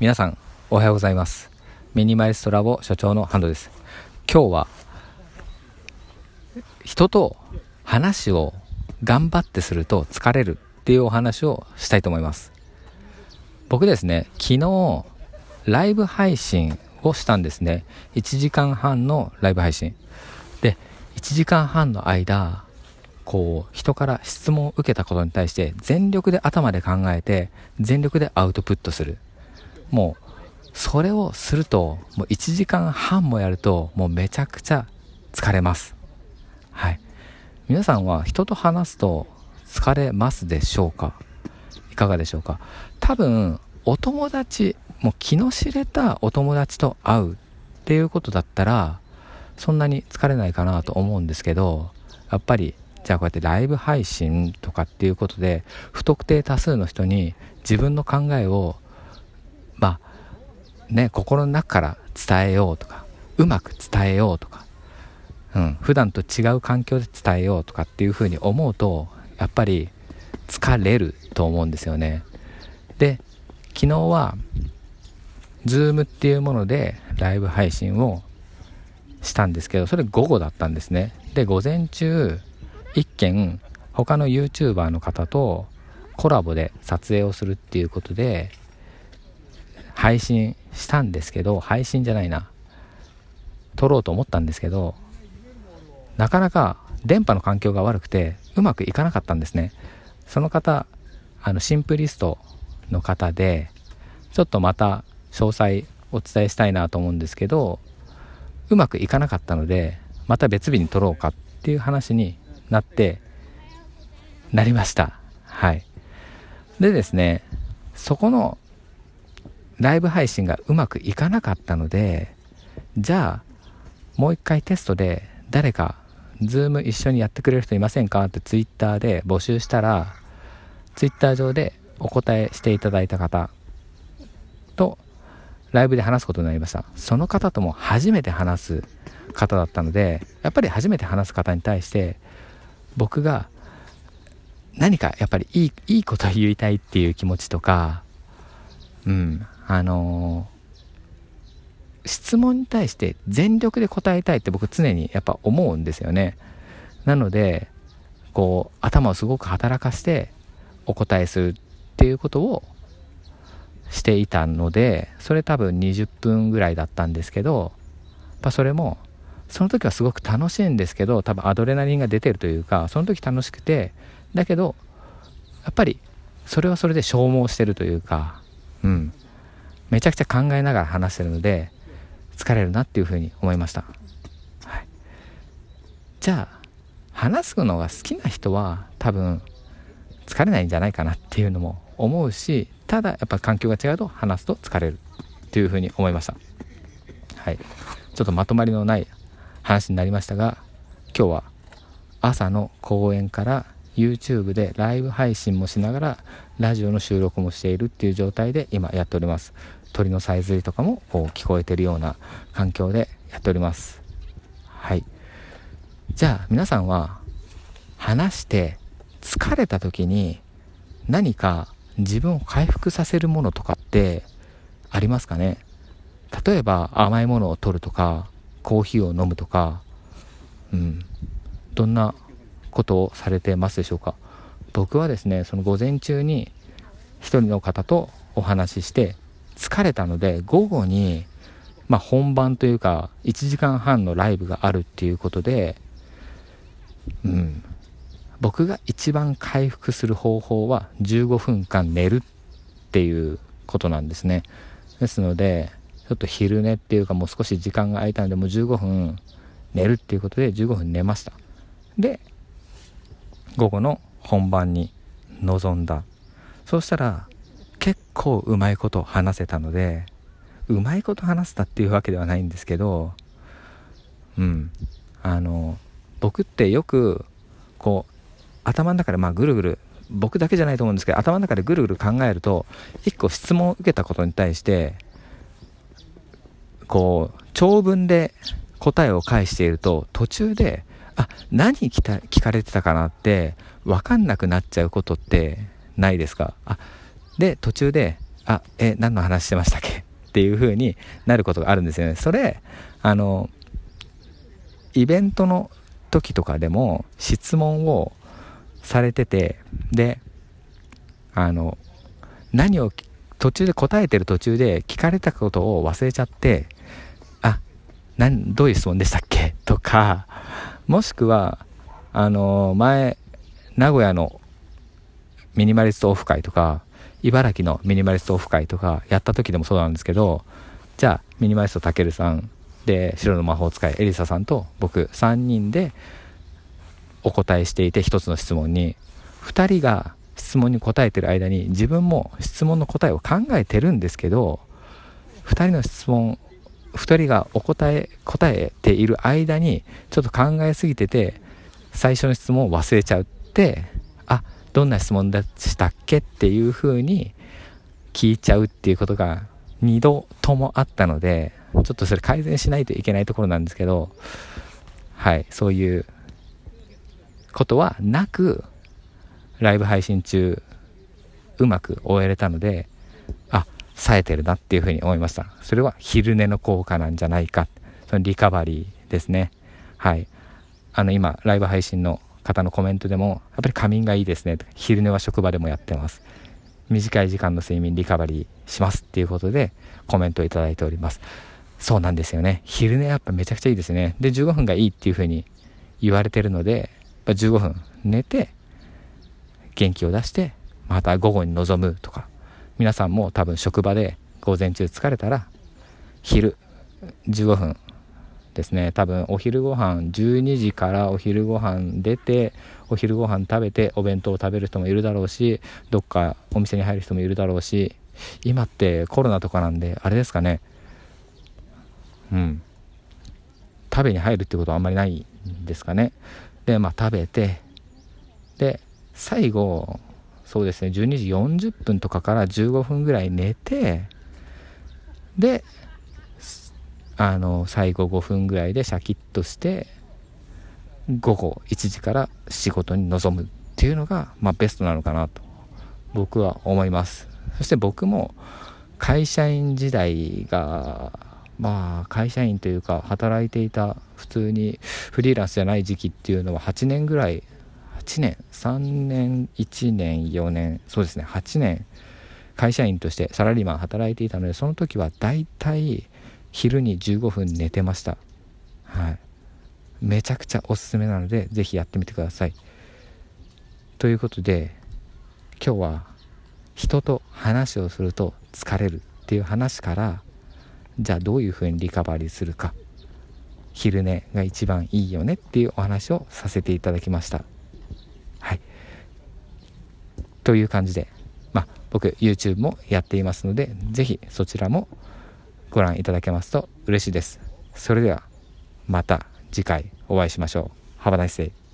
皆さんおはようございます。ミニマリストラボ所長のハンドです。今日は人と話を頑張ってすると疲れるっていうお話をしたいと思います。僕ですね昨日ライブ配信をしたんですね。1時間半のライブ配信。で1時間半の間こう人から質問を受けたことに対して全力で頭で考えて全力でアウトプットする。もうそれをするともう1時間半もやるともうめちゃくちゃ疲れます。はい。皆さんは人と話すと疲れますでしょうか？いかがでしょうか？多分お友達もう気の知れたお友達と会うっていうことだったらそんなに疲れないかなと思うんですけどやっぱりじゃあこうやってライブ配信とかっていうことで不特定多数の人に自分の考えをね心の中から伝えようとかうまく伝えようとか、うん、普段と違う環境で伝えようとかっていうふうに思うとやっぱり疲れると思うんですよね。で昨日は Zoom っていうものでライブ配信をしたんですけどそれ午後だったんですね。で午前中一件他の YouTuber の方とコラボで撮影をするっていうことで配信したんですけど配信じゃないな。撮ろうと思ったんですけどなかなか電波の環境が悪くてうまくいかなかったんですね。その方あのシンプリストの方でちょっとまた詳細お伝えしたいなと思うんですけどうまくいかなかったのでまた別日に撮ろうかっていう話になってなりました。はい。でですねそこのライブ配信がうまくいかなかったのでじゃあもう一回テストで誰か Zoom 一緒にやってくれる人いませんか？って Twitter で募集したら Twitter 上でお答えしていただいた方とライブで話すことになりました。その方とも初めて話す方だったのでやっぱり初めて話す方に対して僕が何かやっぱりいいいいこと言いたいっていう気持ちとかうん。あのー、質問に対して全力で答えたいって僕常にやっぱ思うんですよね。なのでこう頭をすごく働かせてお答えするっていうことをしていたのでそれ多分20分ぐらいだったんですけどやっぱそれもその時はすごく楽しいんですけど多分アドレナリンが出てるというかその時楽しくてだけどやっぱりそれはそれで消耗してるというかうん。めちゃくちゃ考えながら話してるので疲れるなっていうふうに思いました、はい、じゃあ話すのが好きな人は多分疲れないんじゃないかなっていうのも思うしただやっぱ環境が違うと話すと疲れるっていうふうに思いました。はい。ちょっとまとまりのない話になりましたが今日は朝の公園から YouTube でライブ配信もしながらラジオの収録もしているっていう状態で今やっております。鳥のさえずりとかもこう聞こえてるような環境でやっております。はい。じゃあ皆さんは話して疲れた時に何か自分を回復させるものとかってありますかね？例えば甘いものを取るとかコーヒーを飲むとか。うん。どんなことをされてますでしょうか？僕はですねその午前中に一人の方とお話しして疲れたので午後にまあ、本番というか1時間半のライブがあるっていうことでうん。僕が一番回復する方法は15分間寝るっていうことなんですね。ですのでちょっと昼寝っていうかもう少し時間が空いたのでもう15分寝るっていうことで15分寝ました。で午後の本番に臨んだ。そうしたら結構うまいこと話せたのでうまいこと話せたっていうわけではないんですけどうん。あの僕ってよくこう頭の中でまあぐるぐる僕だけじゃないと思うんですけど頭の中でぐるぐる考えると1個質問を受けたことに対してこう長文で答えを返していると途中であ何聞た聞かれてたかなって分かんなくなっちゃうことってないですか？あで途中であえ何の話してましたっけ？っていう風になることがあるんですよね。それあのイベントの時とかでも質問をされててであの何を途中で答えてる途中で聞かれたことを忘れちゃってあ何どういう質問でしたっけ？とかもしくはあの前名古屋のミニマリストオフ会とか茨城のミニマリストオフ会とかやった時でもそうなんですけどじゃあミニマリストたけるさんで白の魔法使いエリサさんと僕3人でお答えしていて1つの質問に2人が質問に答えてる間に自分も質問の答えを考えてるんですけど2人の質問2人がお答え答えている間にちょっと考えすぎてて最初の質問を忘れちゃってあどんな質問でしたっけっていうふうに聞いちゃうっていうことが2度ともあったのでちょっとそれ改善しないといけないところなんですけどはいそういうことはなくライブ配信中うまく終えれたので冴えてるなっていうふうに思いました。それは昼寝の効果なんじゃないか。そのリカバリーですね。はい。あの今ライブ配信の方のコメントでもやっぱり仮眠がいいですね。昼寝は職場でもやってます。短い時間の睡眠リカバリーしますっていうことでコメントをいただいております。そうなんですよね。昼寝やっぱめちゃくちゃいいですね。で15分がいいっていうふうに言われてるので15分寝て元気を出してまた午後に臨むとか皆さんも多分職場で午前中疲れたら昼15分ですね。多分お昼ご飯12時からお昼ご飯出てお昼ご飯食べてお弁当を食べる人もいるだろうしどっかお店に入る人もいるだろうし今ってコロナとかなんであれですかね。うん。食べに入るってことはあんまりないんですかね。でまあ食べてで最後そうですね。12時40分とかから15分ぐらい寝てであの最後5分ぐらいでシャキッとして午後1時から仕事に臨むっていうのが、まあ、ベストなのかなと僕は思います。そして僕も会社員時代がまあ会社員というか働いていた普通にフリーランスじゃない時期っていうのは8年ぐらい8年3年1年4年そうですね8年会社員としてサラリーマン働いていたのでその時はだいたい昼に15分寝てました。はい。めちゃくちゃおすすめなので是非やってみてください。ということで今日は人と話をすると疲れるっていう話からじゃあどういうふうにリカバリーするか。昼寝が一番いいよねっていうお話をさせていただきました。という感じでまあ僕 YouTube もやっていますので是非そちらもご覧いただけますと嬉しいです。それではまた次回お会いしましょう。Have a nice day